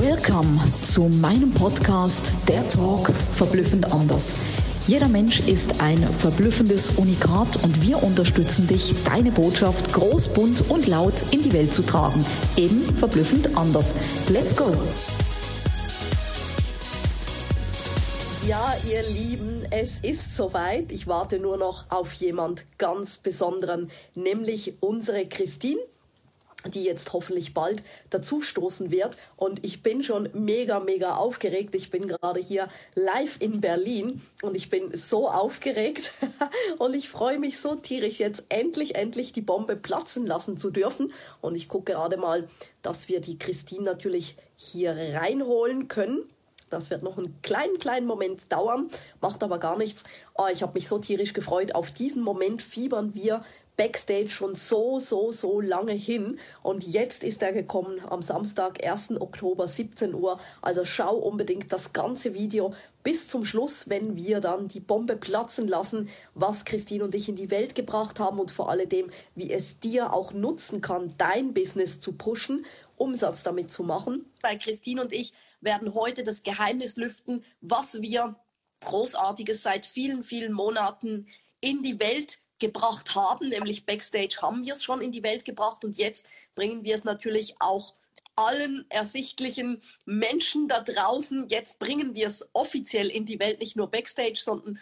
Welcome zu meinem Podcast Der Talk verblüffend anders. Jeder Mensch ist ein verblüffendes Unikat und wir unterstützen dich, deine Botschaft groß, bunt und laut in die Welt zu tragen. Eben verblüffend anders. Let's go! Ja, ihr Lieben, es ist soweit. Ich warte nur noch auf jemand ganz Besonderen, nämlich unsere Christine die jetzt hoffentlich bald dazustoßen wird. Und ich bin schon mega, mega aufgeregt. Ich bin gerade hier live in Berlin und ich bin so aufgeregt und ich freue mich so tierisch, jetzt endlich, endlich die Bombe platzen lassen zu dürfen. Und ich gucke gerade mal, dass wir die Christine natürlich hier reinholen können. Das wird noch einen kleinen, kleinen Moment dauern, macht aber gar nichts. Oh, ich habe mich so tierisch gefreut. Auf diesen Moment fiebern wir Backstage schon so, so, so lange hin. Und jetzt ist er gekommen am Samstag, 1. Oktober, 17 Uhr. Also schau unbedingt das ganze Video bis zum Schluss, wenn wir dann die Bombe platzen lassen, was Christine und ich in die Welt gebracht haben und vor allem, wie es dir auch nutzen kann, dein Business zu pushen, Umsatz damit zu machen. Weil Christine und ich werden heute das Geheimnis lüften, was wir Großartiges seit vielen, vielen Monaten in die Welt gebracht haben, nämlich Backstage haben wir es schon in die Welt gebracht und jetzt bringen wir es natürlich auch allen ersichtlichen Menschen da draußen. Jetzt bringen wir es offiziell in die Welt, nicht nur Backstage, sondern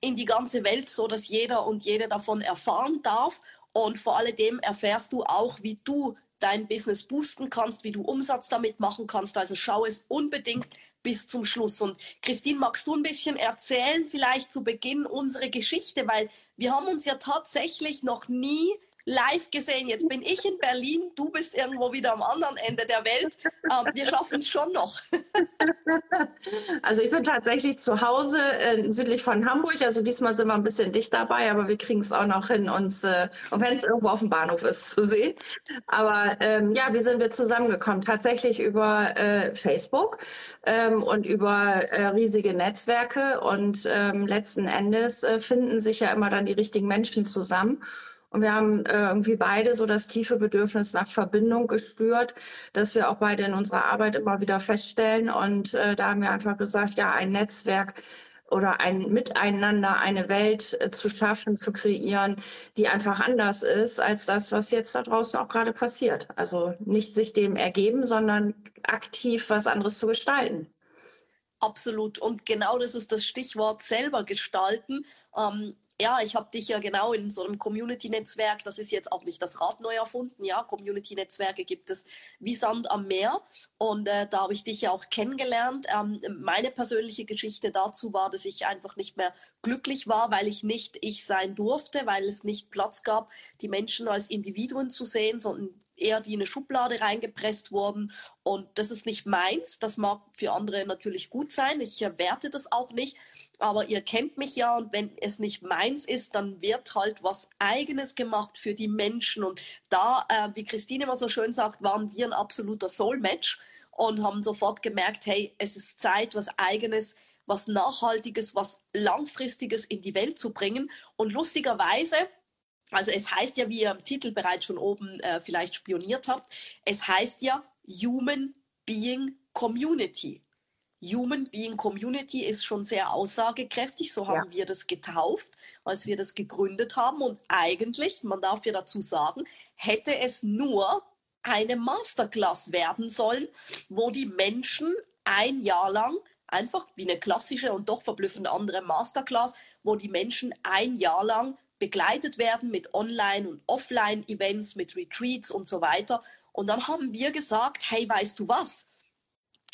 in die ganze Welt, so dass jeder und jede davon erfahren darf. Und vor allem erfährst du auch, wie du dein Business boosten kannst, wie du Umsatz damit machen kannst. Also schau es unbedingt bis zum Schluss. Und Christine, magst du ein bisschen erzählen, vielleicht zu Beginn unsere Geschichte, weil wir haben uns ja tatsächlich noch nie live gesehen. Jetzt bin ich in Berlin, du bist irgendwo wieder am anderen Ende der Welt. Ähm, wir schaffen es schon noch. also ich bin tatsächlich zu Hause äh, südlich von Hamburg. Also diesmal sind wir ein bisschen dicht dabei, aber wir kriegen es auch noch hin, uns, äh, und wenn es irgendwo auf dem Bahnhof ist, zu sehen. Aber ähm, ja, wie sind wir zusammengekommen? Tatsächlich über äh, Facebook ähm, und über äh, riesige Netzwerke. Und ähm, letzten Endes äh, finden sich ja immer dann die richtigen Menschen zusammen. Und wir haben äh, irgendwie beide so das tiefe Bedürfnis nach Verbindung gespürt, dass wir auch beide in unserer Arbeit immer wieder feststellen. Und äh, da haben wir einfach gesagt, ja, ein Netzwerk oder ein Miteinander, eine Welt äh, zu schaffen, zu kreieren, die einfach anders ist als das, was jetzt da draußen auch gerade passiert. Also nicht sich dem ergeben, sondern aktiv was anderes zu gestalten. Absolut. Und genau das ist das Stichwort selber gestalten. Ähm, ja, ich habe dich ja genau in so einem Community-Netzwerk, das ist jetzt auch nicht das Rad neu erfunden, ja, Community-Netzwerke gibt es wie Sand am Meer und äh, da habe ich dich ja auch kennengelernt. Ähm, meine persönliche Geschichte dazu war, dass ich einfach nicht mehr glücklich war, weil ich nicht ich sein durfte, weil es nicht Platz gab, die Menschen als Individuen zu sehen, sondern eher die in eine Schublade reingepresst wurden. Und das ist nicht meins. Das mag für andere natürlich gut sein. Ich werte das auch nicht. Aber ihr kennt mich ja und wenn es nicht meins ist, dann wird halt was Eigenes gemacht für die Menschen. Und da, äh, wie Christine immer so schön sagt, waren wir ein absoluter Soul-Match und haben sofort gemerkt, hey, es ist Zeit, was Eigenes was Nachhaltiges, was Langfristiges in die Welt zu bringen. Und lustigerweise, also es heißt ja, wie ihr im Titel bereits schon oben äh, vielleicht spioniert habt, es heißt ja Human Being Community. Human Being Community ist schon sehr aussagekräftig, so haben ja. wir das getauft, als wir das gegründet haben. Und eigentlich, man darf ja dazu sagen, hätte es nur eine Masterclass werden sollen, wo die Menschen ein Jahr lang einfach wie eine klassische und doch verblüffend andere Masterclass, wo die Menschen ein Jahr lang begleitet werden mit Online- und Offline-Events, mit Retreats und so weiter. Und dann haben wir gesagt, hey, weißt du was?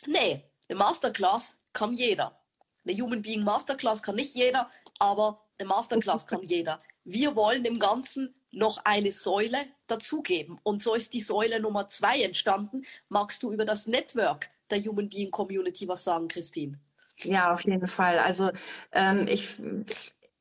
Nee, eine Masterclass kann jeder. Eine Human Being Masterclass kann nicht jeder, aber eine Masterclass kann jeder. Wir wollen dem Ganzen noch eine Säule dazugeben. Und so ist die Säule Nummer zwei entstanden. Magst du über das Network der Human Being Community was sagen, Christine? Ja, auf jeden Fall. Also ähm, ich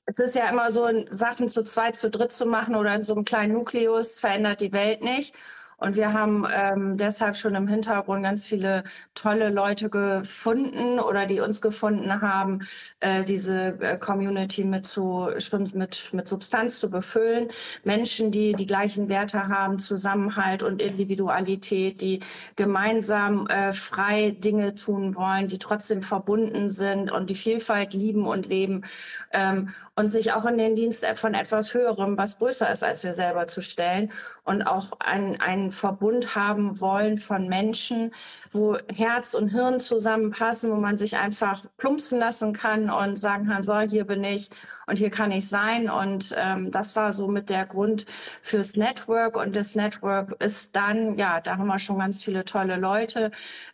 es ist ja immer so, Sachen zu zweit, zu dritt zu machen oder in so einem kleinen Nukleus verändert die Welt nicht. Und wir haben ähm, deshalb schon im Hintergrund ganz viele tolle Leute gefunden oder die uns gefunden haben, äh, diese äh, Community mit, zu, mit, mit Substanz zu befüllen. Menschen, die die gleichen Werte haben, Zusammenhalt und Individualität, die gemeinsam äh, frei Dinge tun wollen, die trotzdem verbunden sind und die Vielfalt lieben und leben ähm, und sich auch in den Dienst von etwas Höherem, was größer ist als wir selber, zu stellen und auch einen Verbund haben wollen von Menschen, wo Herz und Hirn zusammenpassen, wo man sich einfach plumpsen lassen kann und sagen kann, so, hier bin ich und hier kann ich sein. Und ähm, das war so mit der Grund fürs Network. Und das Network ist dann, ja, da haben wir schon ganz viele tolle Leute.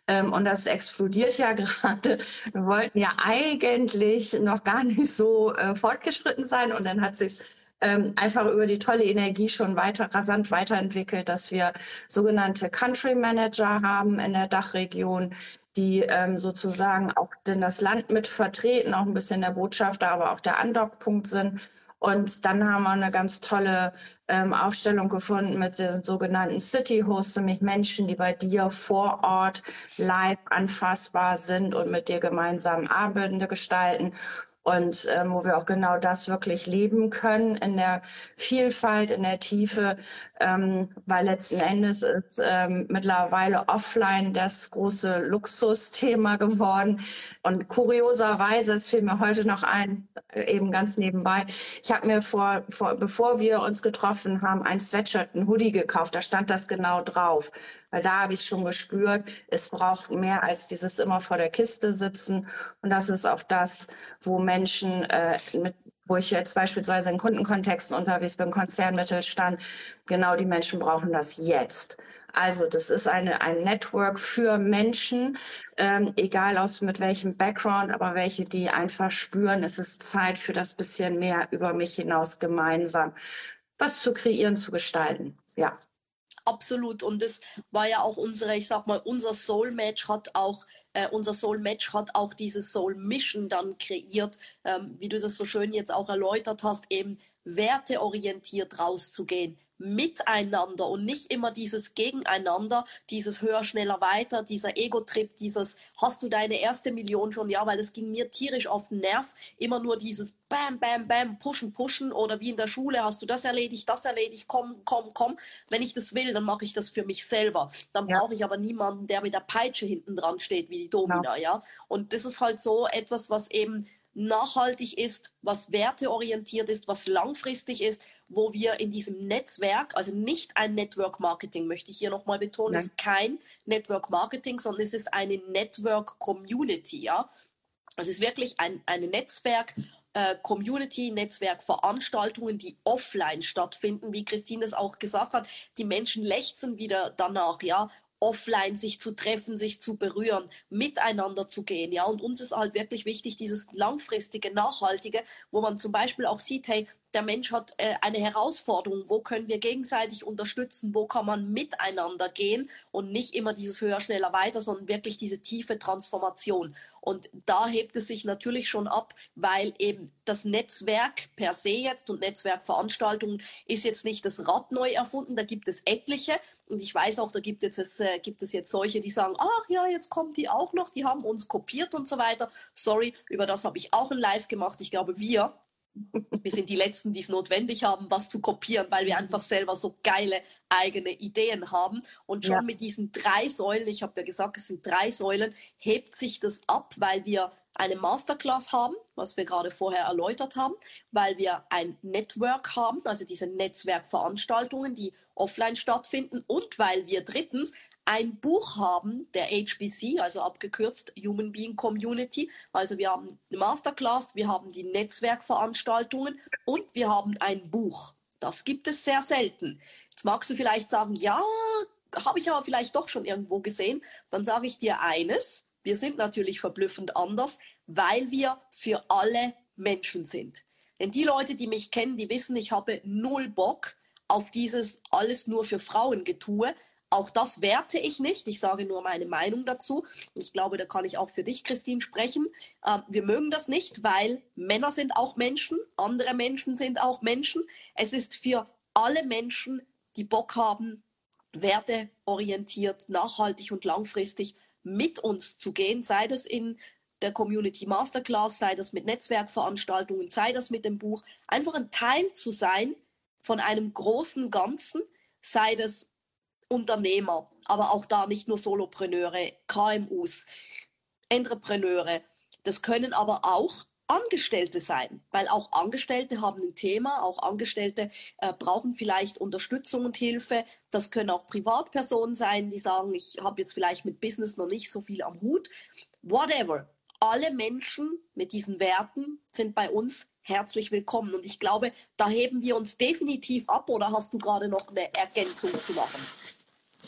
Ähm, und das explodiert ja gerade. Wir wollten ja eigentlich noch gar nicht so äh, fortgeschritten sein. Und dann hat sich ähm, einfach über die tolle Energie schon weiter rasant weiterentwickelt, dass wir sogenannte Country Manager haben in der Dachregion, die ähm, sozusagen auch denn das Land mit vertreten, auch ein bisschen der Botschafter, aber auch der Andockpunkt sind. Und dann haben wir eine ganz tolle ähm, Aufstellung gefunden mit den sogenannten City Hosts, nämlich Menschen, die bei dir vor Ort live anfassbar sind und mit dir gemeinsam Abende gestalten und ähm, wo wir auch genau das wirklich leben können in der Vielfalt, in der Tiefe, ähm, weil letzten Endes ist ähm, mittlerweile offline das große Luxusthema geworden. Und kurioserweise, es fiel mir heute noch ein, äh, eben ganz nebenbei, ich habe mir vor, vor, bevor wir uns getroffen haben, ein Sweatshirt, ein Hoodie gekauft, da stand das genau drauf weil da habe ich schon gespürt, es braucht mehr als dieses immer vor der Kiste sitzen. Und das ist auch das, wo Menschen äh, mit wo ich jetzt beispielsweise in Kundenkontexten unterwegs bin, Konzernmittelstand, genau die Menschen brauchen das jetzt. Also das ist eine, ein Network für Menschen, ähm, egal aus mit welchem Background, aber welche, die einfach spüren, es ist Zeit für das bisschen mehr über mich hinaus gemeinsam was zu kreieren, zu gestalten. Ja. Absolut. Und das war ja auch unsere, ich sag mal, unser Soul Match hat auch äh, unser Soul Match hat auch diese Soul Mission dann kreiert, ähm, wie du das so schön jetzt auch erläutert hast, eben werteorientiert rauszugehen miteinander und nicht immer dieses Gegeneinander, dieses höher, schneller, weiter, dieser Ego-Trip, dieses hast du deine erste Million schon, ja, weil es ging mir tierisch auf den Nerv, immer nur dieses Bam, Bam, Bam, pushen, pushen oder wie in der Schule, hast du das erledigt, das erledigt, komm, komm, komm. Wenn ich das will, dann mache ich das für mich selber. Dann ja. brauche ich aber niemanden, der mit der Peitsche hinten dran steht, wie die Domina, ja. ja. Und das ist halt so etwas, was eben nachhaltig ist, was werteorientiert ist, was langfristig ist, wo wir in diesem Netzwerk, also nicht ein Network Marketing, möchte ich hier nochmal betonen, es ist kein Network Marketing, sondern es ist eine Network Community, ja. Es ist wirklich ein, eine Netzwerk, äh, Community, Netzwerkveranstaltungen, die offline stattfinden, wie Christine es auch gesagt hat. Die Menschen lechzen wieder danach, ja, offline sich zu treffen, sich zu berühren, miteinander zu gehen. Ja, und uns ist halt wirklich wichtig, dieses langfristige, nachhaltige, wo man zum Beispiel auch sieht, hey, der Mensch hat äh, eine Herausforderung, wo können wir gegenseitig unterstützen, wo kann man miteinander gehen und nicht immer dieses höher, schneller, weiter, sondern wirklich diese tiefe Transformation. Und da hebt es sich natürlich schon ab, weil eben das Netzwerk per se jetzt und Netzwerkveranstaltungen ist jetzt nicht das Rad neu erfunden, da gibt es etliche. Und ich weiß auch, da gibt es, äh, gibt es jetzt solche, die sagen, ach ja, jetzt kommen die auch noch, die haben uns kopiert und so weiter. Sorry, über das habe ich auch ein Live gemacht. Ich glaube, wir wir sind die Letzten, die es notwendig haben, was zu kopieren, weil wir einfach selber so geile eigene Ideen haben. Und schon ja. mit diesen drei Säulen, ich habe ja gesagt, es sind drei Säulen, hebt sich das ab, weil wir eine Masterclass haben, was wir gerade vorher erläutert haben, weil wir ein Network haben, also diese Netzwerkveranstaltungen, die offline stattfinden und weil wir drittens ein Buch haben, der HBC, also abgekürzt Human Being Community. Also wir haben eine Masterclass, wir haben die Netzwerkveranstaltungen und wir haben ein Buch. Das gibt es sehr selten. Jetzt magst du vielleicht sagen, ja, habe ich aber vielleicht doch schon irgendwo gesehen. Dann sage ich dir eines, wir sind natürlich verblüffend anders, weil wir für alle Menschen sind. Denn die Leute, die mich kennen, die wissen, ich habe null Bock auf dieses alles nur für Frauen getue, auch das werte ich nicht. Ich sage nur meine Meinung dazu. Ich glaube, da kann ich auch für dich, Christine, sprechen. Ähm, wir mögen das nicht, weil Männer sind auch Menschen, andere Menschen sind auch Menschen. Es ist für alle Menschen, die Bock haben, werteorientiert, nachhaltig und langfristig mit uns zu gehen, sei das in der Community Masterclass, sei das mit Netzwerkveranstaltungen, sei das mit dem Buch, einfach ein Teil zu sein von einem großen Ganzen, sei das Unternehmer, aber auch da nicht nur Solopreneure, KMUs, Entrepreneure. Das können aber auch Angestellte sein, weil auch Angestellte haben ein Thema, auch Angestellte äh, brauchen vielleicht Unterstützung und Hilfe. Das können auch Privatpersonen sein, die sagen, ich habe jetzt vielleicht mit Business noch nicht so viel am Hut. Whatever. Alle Menschen mit diesen Werten sind bei uns herzlich willkommen. Und ich glaube, da heben wir uns definitiv ab. Oder hast du gerade noch eine Ergänzung zu machen?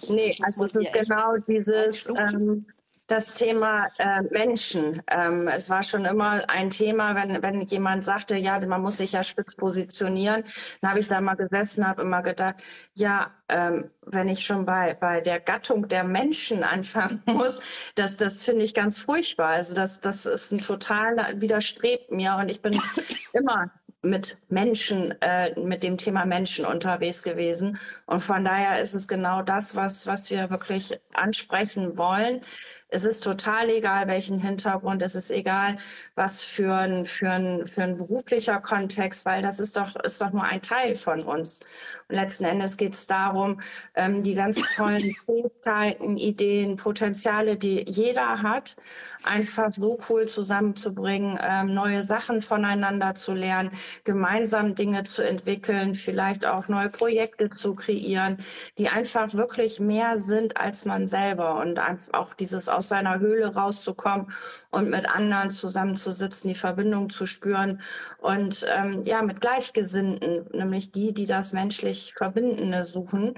Nee, also es ist genau dieses, ähm, das Thema äh, Menschen. Ähm, es war schon immer ein Thema, wenn, wenn jemand sagte, ja, man muss sich ja spitz positionieren. Dann habe ich da mal gesessen, habe immer gedacht, ja, ähm, wenn ich schon bei, bei der Gattung der Menschen anfangen muss, das, das finde ich ganz furchtbar. Also das, das ist ein total widerstrebt mir und ich bin immer mit Menschen, äh, mit dem Thema Menschen unterwegs gewesen. Und von daher ist es genau das, was, was wir wirklich ansprechen wollen. Es ist total egal, welchen Hintergrund, es ist egal, was für ein, für ein, für ein beruflicher Kontext, weil das ist doch, ist doch nur ein Teil von uns. Und letzten Endes geht es darum, ähm, die ganz tollen Fähigkeiten, Ideen, Potenziale, die jeder hat, einfach so cool zusammenzubringen, ähm, neue Sachen voneinander zu lernen, gemeinsam Dinge zu entwickeln, vielleicht auch neue Projekte zu kreieren, die einfach wirklich mehr sind als man selber und einfach auch dieses aus seiner Höhle rauszukommen und mit anderen zusammenzusitzen, die Verbindung zu spüren und ähm, ja, mit Gleichgesinnten, nämlich die, die das menschlich Verbindende suchen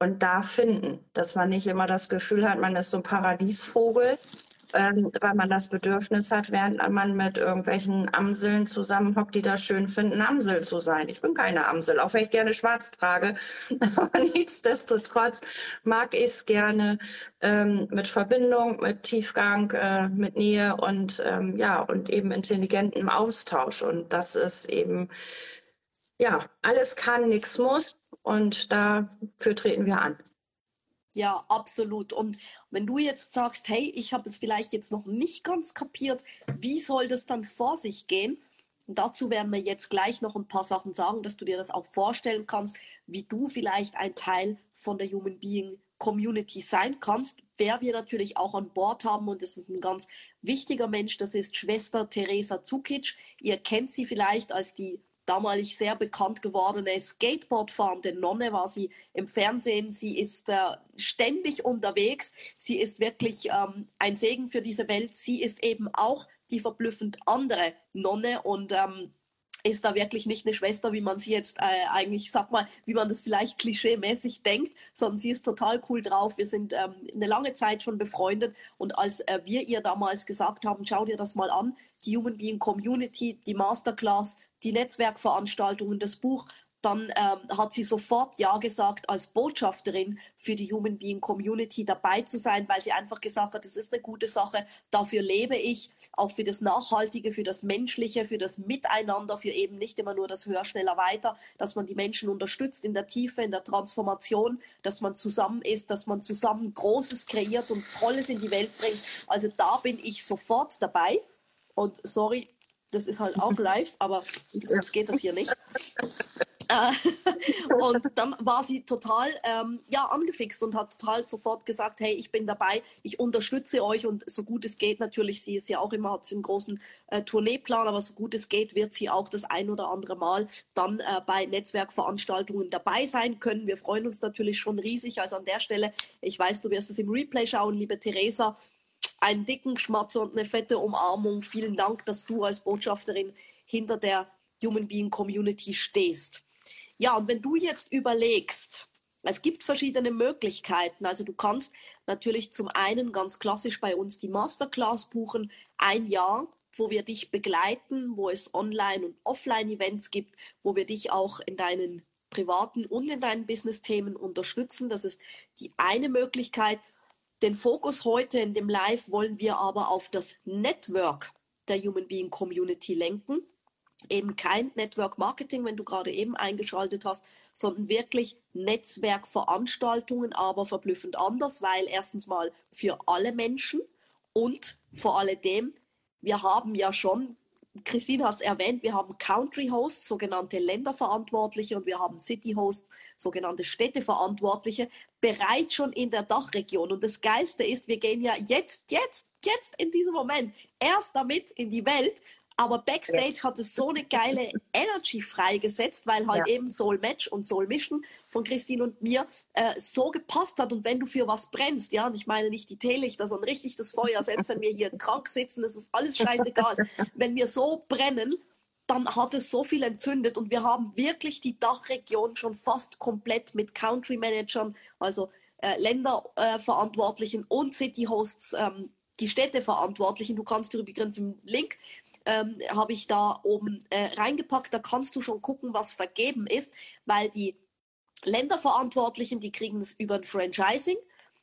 und da finden, dass man nicht immer das Gefühl hat, man ist so ein Paradiesvogel, ähm, weil man das Bedürfnis hat, während man mit irgendwelchen Amseln zusammenhockt, die das schön finden, Amsel zu sein. Ich bin keine Amsel, auch wenn ich gerne schwarz trage. Aber nichtsdestotrotz mag ich es gerne ähm, mit Verbindung, mit Tiefgang, äh, mit Nähe und ähm, ja, und eben intelligentem Austausch. Und das ist eben, ja, alles kann, nichts muss. Und dafür treten wir an. Ja, absolut. Und wenn du jetzt sagst, hey, ich habe es vielleicht jetzt noch nicht ganz kapiert, wie soll das dann vor sich gehen? Und dazu werden wir jetzt gleich noch ein paar Sachen sagen, dass du dir das auch vorstellen kannst, wie du vielleicht ein Teil von der Human Being Community sein kannst. Wer wir natürlich auch an Bord haben und das ist ein ganz wichtiger Mensch, das ist Schwester Teresa Zukic. Ihr kennt sie vielleicht als die damalig sehr bekannt gewordene Skateboardfahrende Nonne war sie im Fernsehen. Sie ist äh, ständig unterwegs. Sie ist wirklich ähm, ein Segen für diese Welt. Sie ist eben auch die verblüffend andere Nonne und ähm, ist da wirklich nicht eine Schwester, wie man sie jetzt äh, eigentlich, sag mal, wie man das vielleicht klischeemäßig denkt, sondern sie ist total cool drauf. Wir sind ähm, eine lange Zeit schon befreundet und als äh, wir ihr damals gesagt haben, schau dir das mal an, die Human Being Community, die Masterclass, die Netzwerkveranstaltungen, das Buch, dann ähm, hat sie sofort Ja gesagt, als Botschafterin für die Human Being Community dabei zu sein, weil sie einfach gesagt hat, es ist eine gute Sache, dafür lebe ich, auch für das Nachhaltige, für das Menschliche, für das Miteinander, für eben nicht immer nur das Höher, schneller, weiter, dass man die Menschen unterstützt in der Tiefe, in der Transformation, dass man zusammen ist, dass man zusammen Großes kreiert und Tolles in die Welt bringt. Also da bin ich sofort dabei. Und sorry, das ist halt auch live, aber sonst geht das hier nicht. Äh, und dann war sie total ähm, ja, angefixt und hat total sofort gesagt, hey, ich bin dabei, ich unterstütze euch und so gut es geht natürlich, sie ist ja auch immer, hat sie einen großen äh, Tourneeplan, aber so gut es geht, wird sie auch das ein oder andere Mal dann äh, bei Netzwerkveranstaltungen dabei sein können. Wir freuen uns natürlich schon riesig, also an der Stelle, ich weiß, du wirst es im Replay schauen, liebe Theresa, einen dicken Schmatzer und eine fette Umarmung. Vielen Dank, dass du als Botschafterin hinter der Human Being Community stehst. Ja, und wenn du jetzt überlegst, es gibt verschiedene Möglichkeiten. Also du kannst natürlich zum einen ganz klassisch bei uns die Masterclass buchen, ein Jahr, wo wir dich begleiten, wo es Online- und Offline-Events gibt, wo wir dich auch in deinen privaten und in deinen Business-Themen unterstützen. Das ist die eine Möglichkeit. Den Fokus heute in dem Live wollen wir aber auf das Network der Human Being Community lenken. Eben kein Network Marketing, wenn du gerade eben eingeschaltet hast, sondern wirklich Netzwerkveranstaltungen, aber verblüffend anders, weil erstens mal für alle Menschen und vor alledem, wir haben ja schon Christine hat es erwähnt, wir haben Country Hosts, sogenannte Länderverantwortliche, und wir haben City Hosts, sogenannte Städteverantwortliche, bereits schon in der Dachregion. Und das Geilste ist, wir gehen ja jetzt, jetzt, jetzt in diesem Moment erst damit in die Welt, aber Backstage yes. hat es so eine geile Energy freigesetzt, weil halt ja. eben Soul Match und Soul Mission von Christine und mir äh, so gepasst hat. Und wenn du für was brennst, ja, und ich meine nicht die Teelichter, sondern richtig das Feuer, selbst wenn wir hier krank sitzen, das ist alles scheißegal. wenn wir so brennen, dann hat es so viel entzündet und wir haben wirklich die Dachregion schon fast komplett mit Country Managern, also äh, Länderverantwortlichen äh, und City Hosts, ähm, die Städteverantwortlichen. Du kannst übrigens im Link ähm, habe ich da oben äh, reingepackt. Da kannst du schon gucken, was vergeben ist, weil die Länderverantwortlichen, die kriegen es über ein Franchising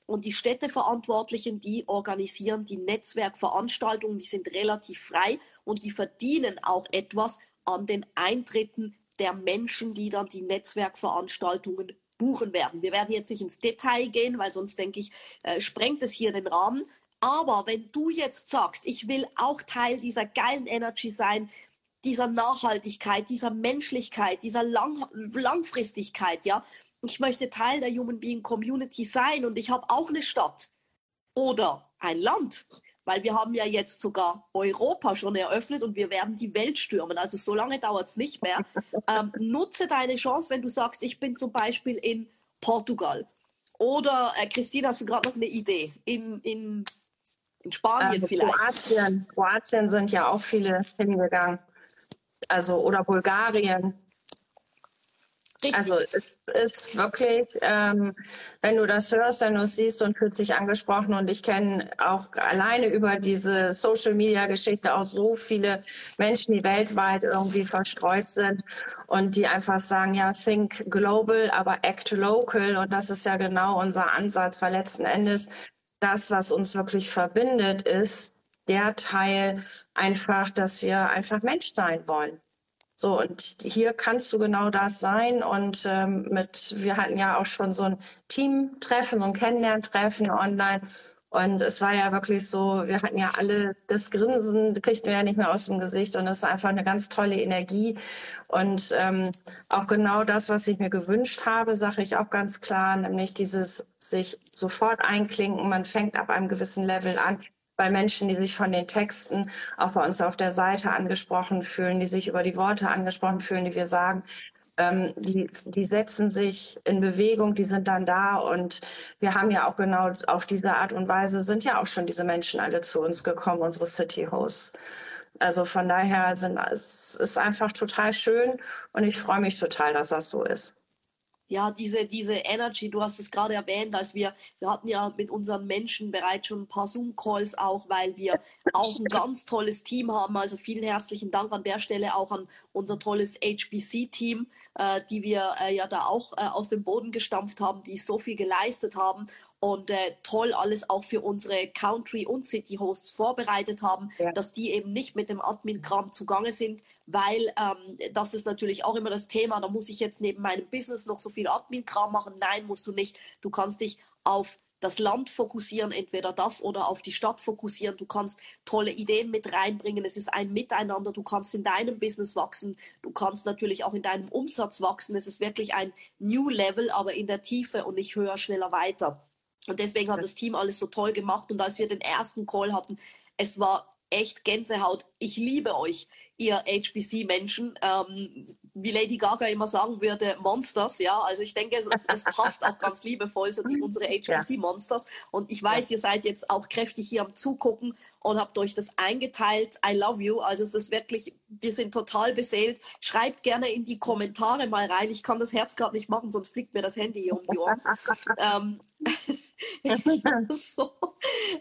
und die Städteverantwortlichen, die organisieren die Netzwerkveranstaltungen, die sind relativ frei und die verdienen auch etwas an den Eintritten der Menschen, die dann die Netzwerkveranstaltungen buchen werden. Wir werden jetzt nicht ins Detail gehen, weil sonst denke ich, äh, sprengt es hier den Rahmen. Aber wenn du jetzt sagst, ich will auch Teil dieser geilen Energy sein, dieser Nachhaltigkeit, dieser Menschlichkeit, dieser Lang Langfristigkeit, ja, ich möchte Teil der Human Being Community sein und ich habe auch eine Stadt oder ein Land, weil wir haben ja jetzt sogar Europa schon eröffnet und wir werden die Welt stürmen. Also so lange dauert es nicht mehr. Ähm, nutze deine Chance, wenn du sagst, ich bin zum Beispiel in Portugal. Oder äh, Christine, hast du gerade noch eine Idee? In, in in Spanien ähm, vielleicht. Kroatien, Kroatien sind ja auch viele hingegangen. Also, oder Bulgarien. Richtig. Also es ist wirklich, ähm, wenn du das hörst, wenn du es siehst und fühlt sich angesprochen und ich kenne auch alleine über diese Social-Media-Geschichte auch so viele Menschen, die weltweit irgendwie verstreut sind und die einfach sagen, ja, think global, aber act local und das ist ja genau unser Ansatz, weil letzten Endes das, was uns wirklich verbindet, ist der Teil einfach, dass wir einfach Mensch sein wollen. So, und hier kannst du genau das sein. Und ähm, mit, wir hatten ja auch schon so ein Teamtreffen, so ein Kennenlerntreffen online. Und es war ja wirklich so, wir hatten ja alle das Grinsen, kriegten wir ja nicht mehr aus dem Gesicht. Und es ist einfach eine ganz tolle Energie. Und ähm, auch genau das, was ich mir gewünscht habe, sage ich auch ganz klar, nämlich dieses sich sofort einklinken. Man fängt ab einem gewissen Level an bei Menschen, die sich von den Texten auch bei uns auf der Seite angesprochen fühlen, die sich über die Worte angesprochen fühlen, die wir sagen, ähm, die, die setzen sich in Bewegung, die sind dann da und wir haben ja auch genau auf diese Art und Weise sind ja auch schon diese Menschen alle zu uns gekommen, unsere City Hosts. Also von daher sind es ist einfach total schön und ich freue mich total, dass das so ist ja, diese, diese Energy, du hast es gerade erwähnt, als wir, wir hatten ja mit unseren Menschen bereits schon ein paar Zoom-Calls auch, weil wir auch ein ganz tolles Team haben. Also vielen herzlichen Dank an der Stelle auch an unser tolles HBC-Team, äh, die wir äh, ja da auch äh, aus dem Boden gestampft haben, die so viel geleistet haben und äh, toll alles auch für unsere Country- und City-Hosts vorbereitet haben, ja. dass die eben nicht mit dem Admin-Kram zugange sind, weil ähm, das ist natürlich auch immer das Thema, da muss ich jetzt neben meinem Business noch so viel Admin-Kram machen. Nein, musst du nicht. Du kannst dich auf das Land fokussieren, entweder das oder auf die Stadt fokussieren. Du kannst tolle Ideen mit reinbringen. Es ist ein Miteinander. Du kannst in deinem Business wachsen. Du kannst natürlich auch in deinem Umsatz wachsen. Es ist wirklich ein New Level, aber in der Tiefe und nicht höher, schneller, weiter. Und deswegen hat das Team alles so toll gemacht. Und als wir den ersten Call hatten, es war echt Gänsehaut. Ich liebe euch, ihr HBC-Menschen. Ähm, wie Lady Gaga immer sagen würde, Monsters, ja. Also ich denke, es, es passt auch ganz liebevoll, so die, unsere HBC-Monsters. Und ich weiß, ihr seid jetzt auch kräftig hier am Zugucken und habt euch das eingeteilt. I love you. Also es ist wirklich, wir sind total beseelt. Schreibt gerne in die Kommentare mal rein. Ich kann das Herz gerade nicht machen, sonst fliegt mir das Handy hier um die Ohren. ähm, so.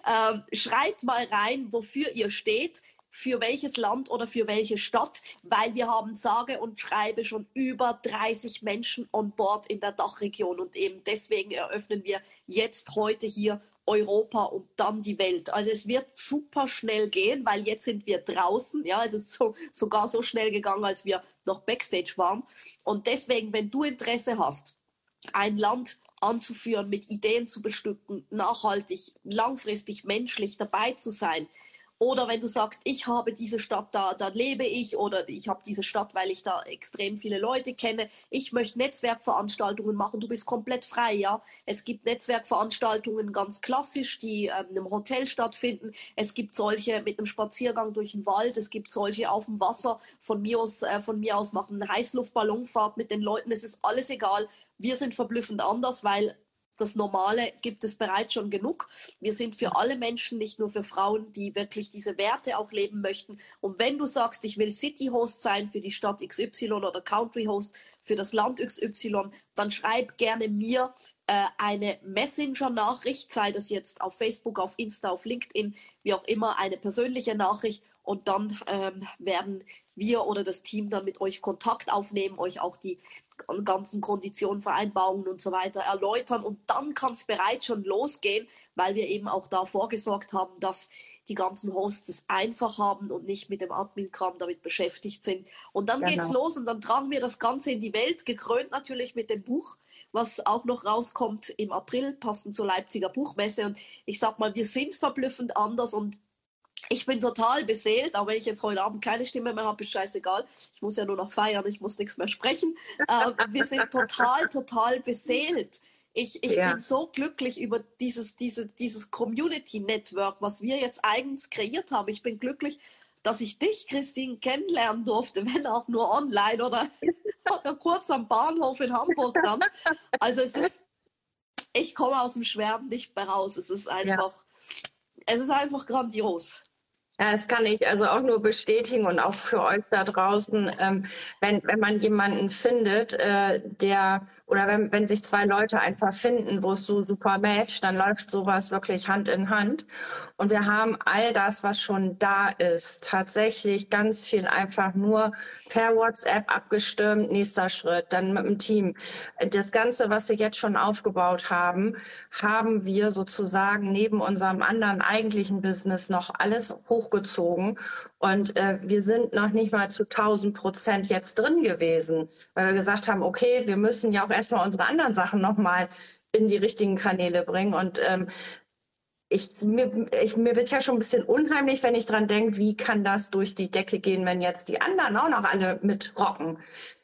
ähm, schreibt mal rein, wofür ihr steht für welches Land oder für welche Stadt, weil wir haben sage und schreibe schon über 30 Menschen on board in der Dachregion und eben deswegen eröffnen wir jetzt heute hier Europa und dann die Welt. Also es wird super schnell gehen, weil jetzt sind wir draußen. Ja, es ist so, sogar so schnell gegangen, als wir noch Backstage waren. Und deswegen, wenn du Interesse hast, ein Land anzuführen, mit Ideen zu bestücken, nachhaltig, langfristig, menschlich dabei zu sein, oder wenn du sagst, ich habe diese Stadt, da, da lebe ich oder ich habe diese Stadt, weil ich da extrem viele Leute kenne. Ich möchte Netzwerkveranstaltungen machen. Du bist komplett frei, ja. Es gibt Netzwerkveranstaltungen ganz klassisch, die ähm, in einem Hotel stattfinden. Es gibt solche mit einem Spaziergang durch den Wald. Es gibt solche auf dem Wasser. Von mir aus, äh, von mir aus machen Heißluftballonfahrt mit den Leuten. Es ist alles egal. Wir sind verblüffend anders, weil das Normale gibt es bereits schon genug. Wir sind für alle Menschen, nicht nur für Frauen, die wirklich diese Werte auch leben möchten. Und wenn du sagst, ich will City Host sein für die Stadt XY oder Country Host für das Land XY, dann schreib gerne mir äh, eine Messenger-Nachricht, sei das jetzt auf Facebook, auf Insta, auf LinkedIn, wie auch immer, eine persönliche Nachricht und dann ähm, werden wir oder das Team dann mit euch Kontakt aufnehmen, euch auch die ganzen Konditionen, Vereinbarungen und so weiter erläutern und dann kann es bereits schon losgehen, weil wir eben auch da vorgesorgt haben, dass die ganzen Hosts es einfach haben und nicht mit dem Admin-Kram damit beschäftigt sind. Und dann genau. geht's los und dann tragen wir das Ganze in die Welt, gekrönt natürlich mit dem Buch was auch noch rauskommt im April, passend zur Leipziger Buchmesse. Und ich sag mal, wir sind verblüffend anders und ich bin total beseelt, auch wenn ich jetzt heute Abend keine Stimme mehr habe, ist scheißegal. Ich muss ja nur noch feiern, ich muss nichts mehr sprechen. Äh, wir sind total, total beseelt. Ich, ich ja. bin so glücklich über dieses, diese, dieses Community-Network, was wir jetzt eigens kreiert haben. Ich bin glücklich, dass ich dich, Christine, kennenlernen durfte, wenn auch nur online oder, oder kurz am Bahnhof in Hamburg dann. Also es ist, ich komme aus dem Schwärmen nicht mehr raus. Es ist einfach, ja. es ist einfach grandios. Ja, das kann ich also auch nur bestätigen und auch für euch da draußen, ähm, wenn, wenn man jemanden findet, äh, der oder wenn, wenn sich zwei Leute einfach finden, wo es so super matcht, dann läuft sowas wirklich Hand in Hand. Und wir haben all das, was schon da ist, tatsächlich ganz viel einfach nur per WhatsApp abgestimmt, nächster Schritt, dann mit dem Team. Das Ganze, was wir jetzt schon aufgebaut haben, haben wir sozusagen neben unserem anderen eigentlichen Business noch alles hoch hochgezogen und äh, wir sind noch nicht mal zu 1000 Prozent jetzt drin gewesen, weil wir gesagt haben, okay, wir müssen ja auch erstmal unsere anderen Sachen nochmal in die richtigen Kanäle bringen und ähm, ich, mir, ich, mir wird ja schon ein bisschen unheimlich, wenn ich dran denke, wie kann das durch die Decke gehen, wenn jetzt die anderen auch noch alle mitrocken,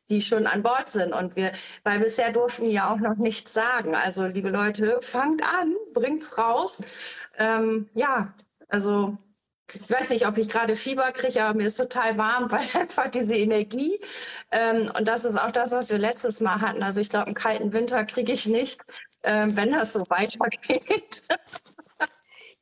die schon an Bord sind. Und wir, weil bisher durften ja auch noch nichts sagen. Also, liebe Leute, fangt an, bringt's raus. Ähm, ja, also ich weiß nicht, ob ich gerade Fieber kriege, aber mir ist total warm, weil einfach diese Energie. Ähm, und das ist auch das, was wir letztes Mal hatten. Also ich glaube, einen kalten Winter kriege ich nicht, ähm, wenn das so weitergeht.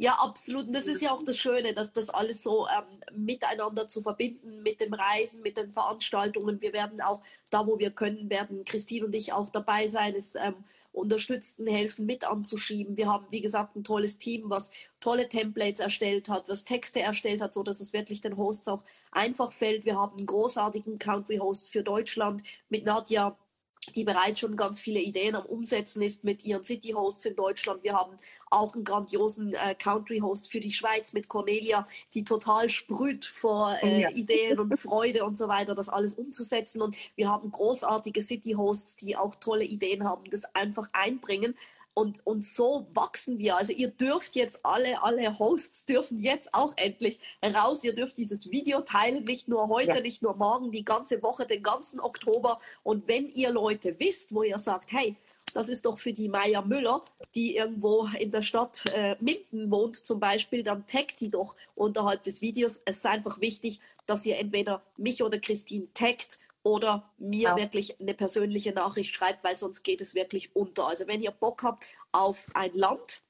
Ja, absolut. Und das ist ja auch das Schöne, dass das alles so ähm, miteinander zu verbinden, mit dem Reisen, mit den Veranstaltungen. Wir werden auch da, wo wir können, werden Christine und ich auch dabei sein. Es ähm, unterstützen, helfen, mit anzuschieben. Wir haben, wie gesagt, ein tolles Team, was tolle Templates erstellt hat, was Texte erstellt hat, so dass es wirklich den Hosts auch einfach fällt. Wir haben einen großartigen Country Host für Deutschland mit Nadja die bereits schon ganz viele Ideen am Umsetzen ist mit ihren City-Hosts in Deutschland. Wir haben auch einen grandiosen äh, Country-Host für die Schweiz mit Cornelia, die total sprüht vor äh, oh ja. Ideen und Freude und so weiter, das alles umzusetzen. Und wir haben großartige City-Hosts, die auch tolle Ideen haben, das einfach einbringen. Und, und so wachsen wir. Also ihr dürft jetzt alle, alle Hosts dürfen jetzt auch endlich raus. Ihr dürft dieses Video teilen, nicht nur heute, ja. nicht nur morgen, die ganze Woche, den ganzen Oktober. Und wenn ihr Leute wisst, wo ihr sagt, hey, das ist doch für die Maya Müller, die irgendwo in der Stadt äh, Minden wohnt zum Beispiel, dann taggt die doch unterhalb des Videos. Es ist einfach wichtig, dass ihr entweder mich oder Christine taggt oder mir ja. wirklich eine persönliche Nachricht schreibt, weil sonst geht es wirklich unter. Also wenn ihr Bock habt auf ein Land,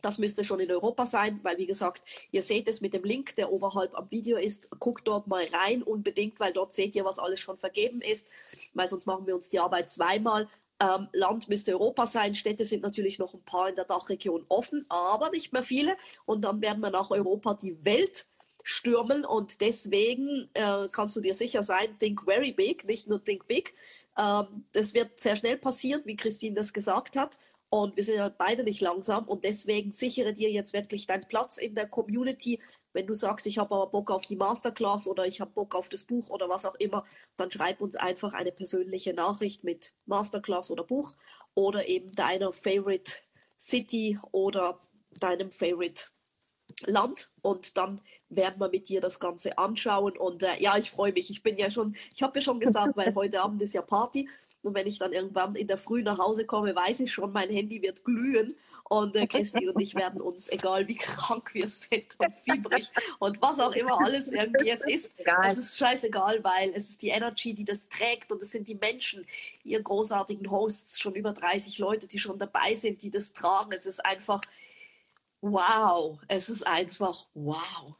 das müsste schon in Europa sein, weil wie gesagt, ihr seht es mit dem Link, der oberhalb am Video ist. Guckt dort mal rein unbedingt, weil dort seht ihr, was alles schon vergeben ist, weil sonst machen wir uns die Arbeit zweimal. Ähm, Land müsste Europa sein. Städte sind natürlich noch ein paar in der Dachregion offen, aber nicht mehr viele. Und dann werden wir nach Europa die Welt stürmen und deswegen äh, kannst du dir sicher sein, think very big, nicht nur think big. Ähm, das wird sehr schnell passieren, wie Christine das gesagt hat. Und wir sind ja beide nicht langsam und deswegen sichere dir jetzt wirklich deinen Platz in der Community. Wenn du sagst, ich habe aber Bock auf die Masterclass oder ich habe Bock auf das Buch oder was auch immer, dann schreib uns einfach eine persönliche Nachricht mit Masterclass oder Buch oder eben deiner Favorite City oder deinem Favorite Land und dann werden wir mit dir das Ganze anschauen und äh, ja, ich freue mich. Ich bin ja schon, ich habe ja schon gesagt, weil heute Abend ist ja Party und wenn ich dann irgendwann in der Früh nach Hause komme, weiß ich schon, mein Handy wird glühen und äh, Christine und ich werden uns, egal wie krank wir sind und fiebrig und was auch immer alles irgendwie jetzt ist, es ist scheißegal, weil es ist die Energy, die das trägt und es sind die Menschen, ihr großartigen Hosts, schon über 30 Leute, die schon dabei sind, die das tragen. Es ist einfach wow. Es ist einfach wow.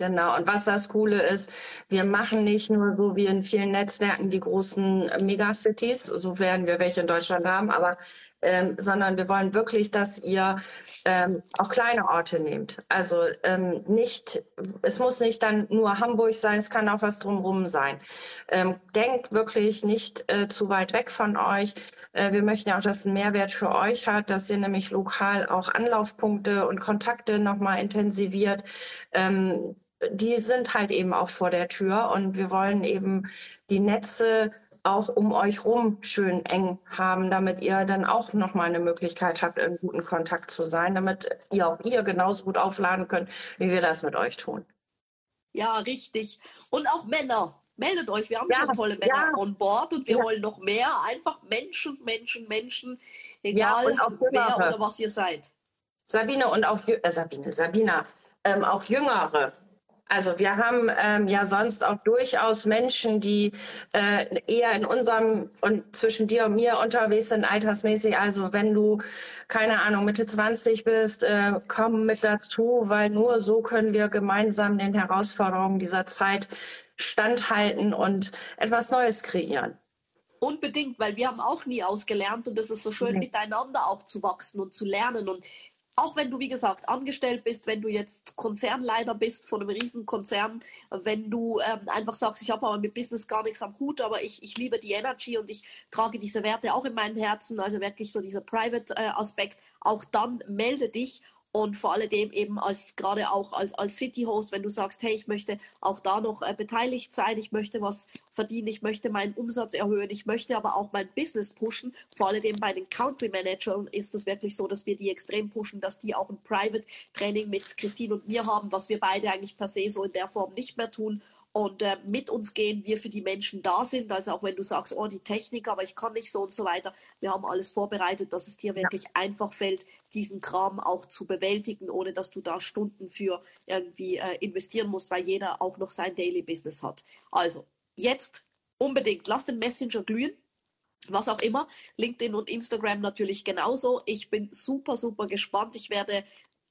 Genau, und was das Coole ist, wir machen nicht nur so wie in vielen Netzwerken die großen Megacities, so werden wir welche in Deutschland haben, aber ähm, sondern wir wollen wirklich, dass ihr ähm, auch kleine Orte nehmt. Also ähm, nicht, es muss nicht dann nur Hamburg sein, es kann auch was drumherum sein. Ähm, denkt wirklich nicht äh, zu weit weg von euch. Äh, wir möchten ja auch, dass es einen Mehrwert für euch hat, dass ihr nämlich lokal auch Anlaufpunkte und Kontakte nochmal intensiviert. Ähm, die sind halt eben auch vor der Tür und wir wollen eben die Netze auch um euch rum schön eng haben, damit ihr dann auch nochmal eine Möglichkeit habt, in guten Kontakt zu sein, damit ihr auch ihr genauso gut aufladen könnt, wie wir das mit euch tun. Ja, richtig. Und auch Männer. Meldet euch, wir haben ja, schon tolle Männer ja. on board und wir ja. wollen noch mehr. Einfach Menschen, Menschen, Menschen, egal wer oder was ihr seid. Sabine und auch äh, Sabine, Sabina, ähm, auch Jüngere, also wir haben ähm, ja sonst auch durchaus Menschen, die äh, eher in unserem und zwischen dir und mir unterwegs sind, altersmäßig. Also wenn du, keine Ahnung, Mitte 20 bist, äh, komm mit dazu, weil nur so können wir gemeinsam den Herausforderungen dieser Zeit standhalten und etwas Neues kreieren. Unbedingt, weil wir haben auch nie ausgelernt und es ist so schön, mhm. miteinander auch zu wachsen und zu lernen. Und auch wenn du, wie gesagt, angestellt bist, wenn du jetzt Konzernleiter bist von einem Riesenkonzern, wenn du ähm, einfach sagst, ich habe aber mit Business gar nichts am Hut, aber ich, ich liebe die Energy und ich trage diese Werte auch in meinem Herzen, also wirklich so dieser Private-Aspekt, äh, auch dann melde dich und vor allem eben als gerade auch als, als City-Host, wenn du sagst, hey, ich möchte auch da noch äh, beteiligt sein, ich möchte was verdienen, ich möchte meinen Umsatz erhöhen, ich möchte aber auch mein Business pushen. Vor allem bei den Country Managern ist es wirklich so, dass wir die extrem pushen, dass die auch ein Private Training mit Christine und mir haben, was wir beide eigentlich per se so in der Form nicht mehr tun und äh, mit uns gehen wir für die Menschen da sind. Also auch wenn du sagst, oh, die Technik, aber ich kann nicht so und so weiter. Wir haben alles vorbereitet, dass es dir wirklich ja. einfach fällt, diesen Kram auch zu bewältigen, ohne dass du da Stunden für irgendwie äh, investieren musst, weil jeder auch noch sein Daily Business hat. Also jetzt unbedingt, lass den Messenger glühen was auch immer. LinkedIn und Instagram natürlich genauso. Ich bin super, super gespannt. Ich werde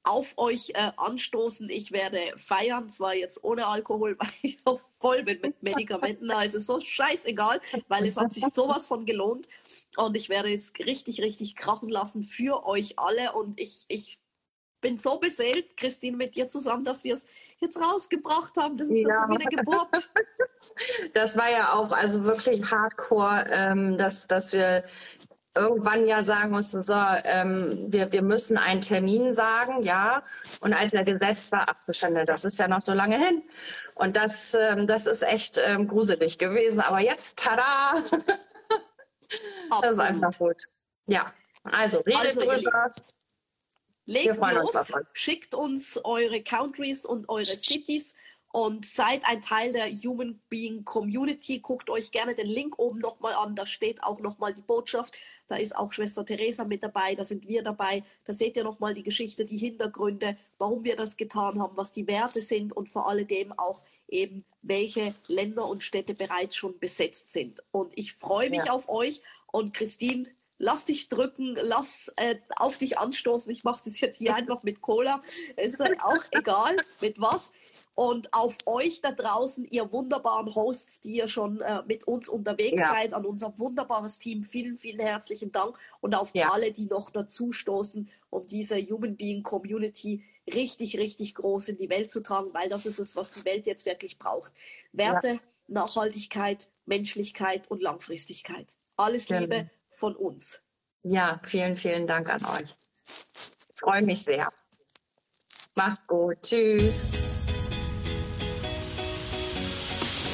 auf euch äh, anstoßen. Ich werde feiern, zwar jetzt ohne Alkohol, weil ich so voll bin mit Medikamenten. Also so scheißegal, weil es hat sich sowas von gelohnt. Und ich werde es richtig, richtig krachen lassen für euch alle. Und ich, ich bin so beseelt, Christine, mit dir zusammen, dass wir es jetzt rausgebracht haben. Das ist ja. so wie eine Geburt. Das war ja auch also wirklich hardcore, ähm, dass, dass wir irgendwann ja sagen mussten, so, ähm, wir, wir müssen einen Termin sagen, ja. Und als er gesetzt war, ach du Schande, das ist ja noch so lange hin. Und das, ähm, das ist echt ähm, gruselig gewesen. Aber jetzt, tada! das ist einfach gut. Ja, also redet also, drüber. Legt los, schickt uns eure Countries und eure Cities und seid ein Teil der Human Being Community. Guckt euch gerne den Link oben nochmal an. Da steht auch nochmal die Botschaft. Da ist auch Schwester Theresa mit dabei. Da sind wir dabei. Da seht ihr nochmal die Geschichte, die Hintergründe, warum wir das getan haben, was die Werte sind und vor allem auch eben, welche Länder und Städte bereits schon besetzt sind. Und ich freue mich ja. auf euch. Und Christine, lass dich drücken, lass äh, auf dich anstoßen. Ich mache das jetzt hier einfach mit Cola. Es ist auch egal, mit was. Und auf euch da draußen, ihr wunderbaren Hosts, die ihr schon äh, mit uns unterwegs ja. seid, an unser wunderbares Team, vielen, vielen herzlichen Dank. Und auf ja. alle, die noch dazu stoßen, um diese Human Being Community richtig, richtig groß in die Welt zu tragen, weil das ist es, was die Welt jetzt wirklich braucht. Werte, ja. Nachhaltigkeit, Menschlichkeit und Langfristigkeit. Alles genau. Liebe von uns. Ja, vielen, vielen Dank an euch. Ich freue mich sehr. Macht gut. Tschüss.